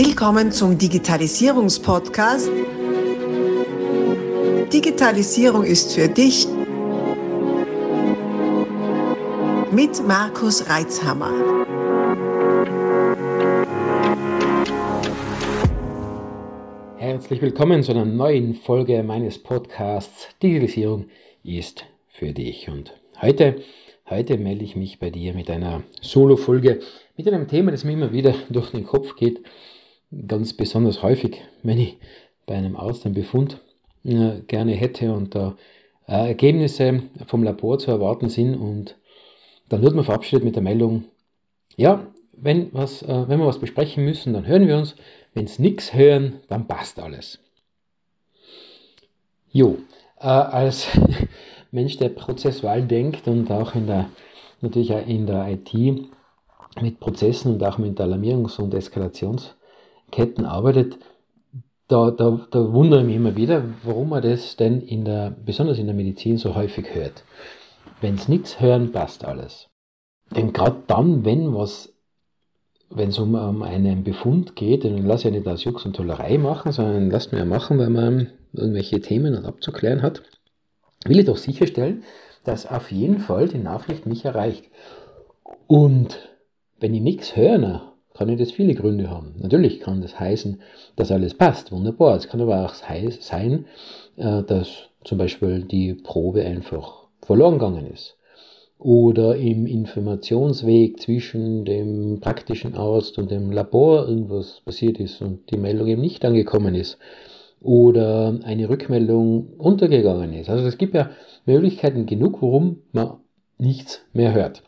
Willkommen zum Digitalisierungspodcast. Digitalisierung ist für dich mit Markus Reitzhammer. Herzlich willkommen zu einer neuen Folge meines Podcasts Digitalisierung ist für dich. Und heute, heute melde ich mich bei dir mit einer Solo-Folge, mit einem Thema, das mir immer wieder durch den Kopf geht ganz besonders häufig, wenn ich bei einem Arzt einen Befund äh, gerne hätte und da äh, Ergebnisse vom Labor zu erwarten sind und dann wird man verabschiedet mit der Meldung, ja, wenn, was, äh, wenn wir was besprechen müssen, dann hören wir uns. Wenn es nichts hören, dann passt alles. Jo, als Mensch, der prozessual denkt und auch in der, natürlich auch in der IT mit Prozessen und auch mit Alarmierungs- und Eskalations- Ketten arbeitet, da, da, da wundere ich mich immer wieder, warum man das denn in der, besonders in der Medizin so häufig hört. Wenn es nichts hören, passt alles. Denn gerade dann, wenn was, wenn es um, um einen Befund geht, dann lass ja nicht aus Jux und Tollerei machen, sondern lasst mir ja machen, weil man irgendwelche Themen abzuklären hat, will ich doch sicherstellen, dass auf jeden Fall die Nachricht mich erreicht. Und wenn ich nichts höre, kann das viele Gründe haben. Natürlich kann das heißen, dass alles passt, wunderbar. Es kann aber auch sein, äh, dass zum Beispiel die Probe einfach verloren gegangen ist. Oder im Informationsweg zwischen dem praktischen Arzt und dem Labor irgendwas passiert ist und die Meldung eben nicht angekommen ist. Oder eine Rückmeldung untergegangen ist. Also es gibt ja Möglichkeiten genug, warum man nichts mehr hört.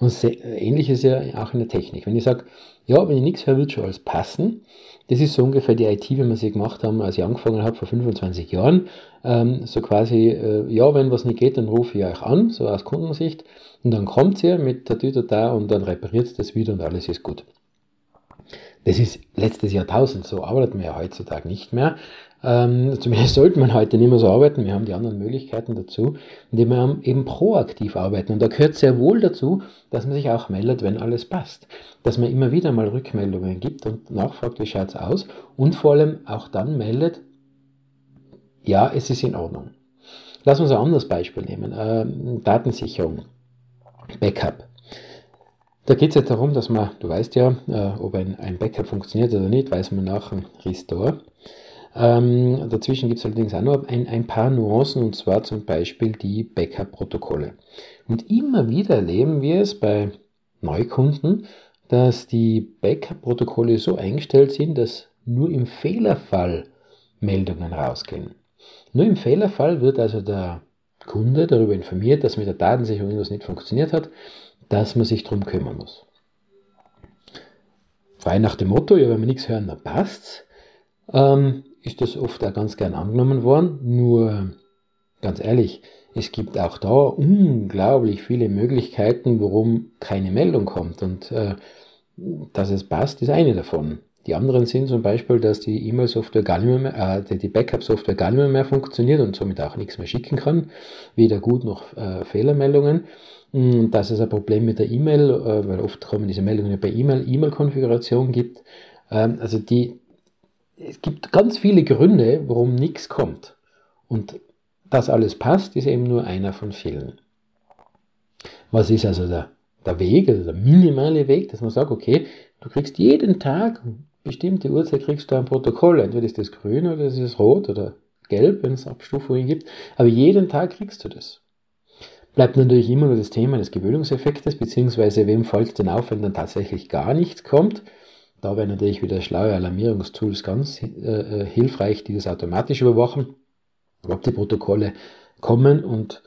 Und ähnlich ist ja auch in der Technik. Wenn ich sage, ja, wenn ich nichts höre, wird schon alles passen. Das ist so ungefähr die IT, wie wir sie gemacht haben, als ich angefangen habe vor 25 Jahren. Ähm, so quasi, äh, ja, wenn was nicht geht, dann rufe ich euch an, so aus Kundensicht. Und dann kommt sie mit der Tüte da und dann repariert das wieder und alles ist gut. Das ist letztes Jahrtausend, so arbeitet man ja heutzutage nicht mehr. Ähm, zumindest sollte man heute nicht mehr so arbeiten. Wir haben die anderen Möglichkeiten dazu, indem wir eben proaktiv arbeiten. Und da gehört sehr wohl dazu, dass man sich auch meldet, wenn alles passt. Dass man immer wieder mal Rückmeldungen gibt und nachfragt, wie schaut es aus. Und vor allem auch dann meldet, ja, es ist in Ordnung. Lass uns ein anderes Beispiel nehmen. Ähm, Datensicherung. Backup. Da geht es jetzt darum, dass man, du weißt ja, äh, ob ein, ein Backup funktioniert oder nicht, weiß man nach dem Restore. Ähm, dazwischen gibt es allerdings auch noch ein, ein, paar Nuancen, und zwar zum Beispiel die Backup-Protokolle. Und immer wieder erleben wir es bei Neukunden, dass die Backup-Protokolle so eingestellt sind, dass nur im Fehlerfall Meldungen rausgehen. Nur im Fehlerfall wird also der Kunde darüber informiert, dass mit der Datensicherung etwas nicht funktioniert hat, dass man sich darum kümmern muss. Frei nach dem Motto, ja, wenn wir nichts hören, dann passt's. Ähm, ist das oft auch ganz gern angenommen worden. Nur ganz ehrlich, es gibt auch da unglaublich viele Möglichkeiten, warum keine Meldung kommt. Und äh, dass es passt, ist eine davon. Die anderen sind zum Beispiel, dass die E-Mail-Software gar nicht mehr, äh, die Backup-Software gar nicht mehr, funktioniert und somit auch nichts mehr schicken kann, weder gut noch äh, Fehlermeldungen. Und dass es ein Problem mit der E-Mail, äh, weil oft kommen diese Meldungen bei E-Mail, E-Mail-Konfiguration gibt. Ähm, also die, es gibt ganz viele Gründe, warum nichts kommt. Und das alles passt, ist eben nur einer von vielen. Was ist also der, der Weg, also der minimale Weg, dass man sagt, okay, du kriegst jeden Tag, bestimmte Uhrzeit kriegst du ein Protokoll, entweder ist das grün oder ist es rot oder gelb, wenn es Abstufungen gibt, aber jeden Tag kriegst du das. Bleibt natürlich immer nur das Thema des Gewöhnungseffektes, beziehungsweise wem es denn auf, wenn dann tatsächlich gar nichts kommt. Da wären natürlich wieder schlaue Alarmierungstools ganz äh, äh, hilfreich, die das automatisch überwachen, ob die Protokolle kommen und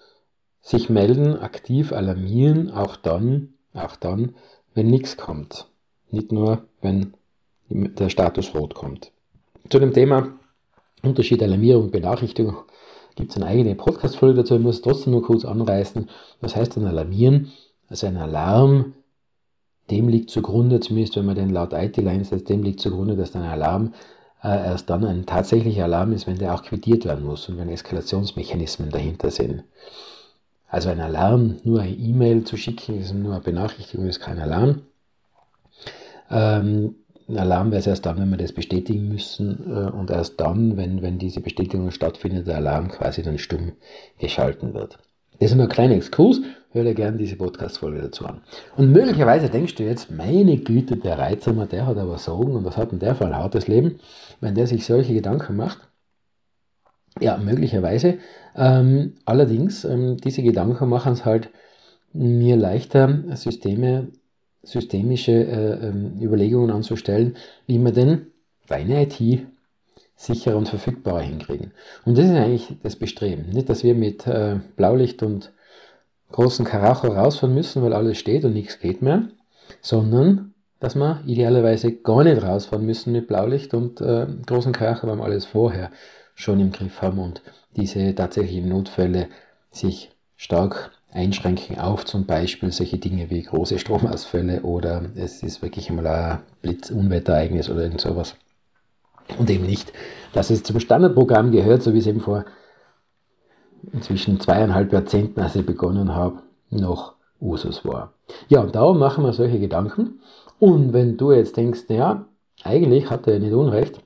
sich melden, aktiv alarmieren, auch dann, auch dann, wenn nichts kommt. Nicht nur, wenn der Status rot kommt. Zu dem Thema Unterschied Alarmierung und Benachrichtigung gibt es eine eigene Podcast-Folge dazu. Ich muss trotzdem nur kurz anreißen. Was heißt denn alarmieren? Also ein Alarm dem liegt zugrunde, zumindest wenn man den laut IT-Line setzt, dem liegt zugrunde, dass ein Alarm äh, erst dann ein tatsächlicher Alarm ist, wenn der auch quittiert werden muss und wenn Eskalationsmechanismen dahinter sind. Also ein Alarm, nur eine E-Mail zu schicken, ist nur eine Benachrichtigung, ist kein Alarm. Ähm, ein Alarm wäre es erst dann, wenn wir das bestätigen müssen äh, und erst dann, wenn, wenn diese Bestätigung stattfindet, der Alarm quasi dann stumm geschalten wird. Das ist nur ein kleiner Exkurs, hör dir gerne diese Podcast-Folge dazu an. Und möglicherweise denkst du jetzt, meine Güte, der Reizhammer, der hat aber Sorgen und was hat denn der für ein hartes Leben, wenn der sich solche Gedanken macht? Ja, möglicherweise. Ähm, allerdings, ähm, diese Gedanken machen es halt mir leichter, Systeme systemische äh, ähm, Überlegungen anzustellen, wie man denn deine IT sicherer und verfügbarer hinkriegen. Und das ist eigentlich das Bestreben. Nicht, dass wir mit äh, Blaulicht und großen Karacho rausfahren müssen, weil alles steht und nichts geht mehr, sondern dass wir idealerweise gar nicht rausfahren müssen mit Blaulicht und äh, großen Karacho, weil wir alles vorher schon im Griff haben und diese tatsächlichen Notfälle sich stark einschränken auf zum Beispiel solche Dinge wie große Stromausfälle oder es ist wirklich einmal ein Blitzunwetterereignis oder irgend sowas. Und eben nicht, dass es zum Standardprogramm gehört, so wie es eben vor inzwischen zweieinhalb Jahrzehnten, als ich begonnen habe, noch Usus war. Ja, und darum machen wir solche Gedanken. Und wenn du jetzt denkst, ja, eigentlich hat er nicht Unrecht,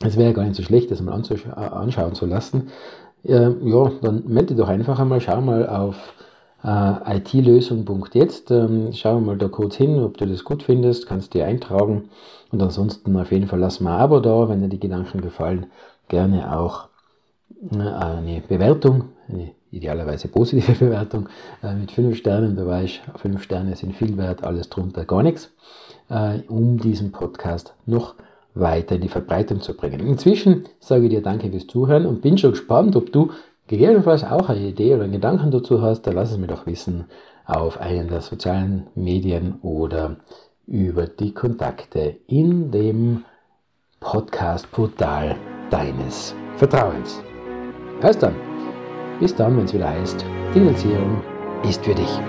es wäre gar nicht so schlecht, das mal anschauen zu lassen, ja, dann melde doch einfach einmal, schau mal auf äh, itlösung.jetzt, ähm, schau mal da kurz hin, ob du das gut findest, kannst dir eintragen und ansonsten auf jeden Fall lass mal ein Abo da, wenn dir die Gedanken gefallen, gerne auch äh, eine Bewertung, eine idealerweise positive Bewertung äh, mit 5 Sternen, da weiß ich, 5 Sterne sind viel wert, alles drunter gar nichts, äh, um diesen Podcast noch weiter in die Verbreitung zu bringen. Inzwischen sage ich dir danke fürs Zuhören und bin schon gespannt, ob du gegebenenfalls auch eine Idee oder einen Gedanken dazu hast. Da lass es mir doch wissen auf einen der sozialen Medien oder über die Kontakte in dem Podcast-Portal deines Vertrauens. Heißt dann, bis dann, wenn es wieder heißt, Finanzierung ist für dich.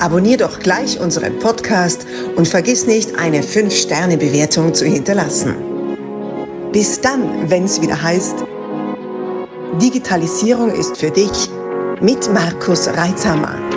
Abonnier doch gleich unseren Podcast und vergiss nicht, eine 5-Sterne-Bewertung zu hinterlassen. Bis dann, wenn es wieder heißt, Digitalisierung ist für dich mit Markus Reitzhammer.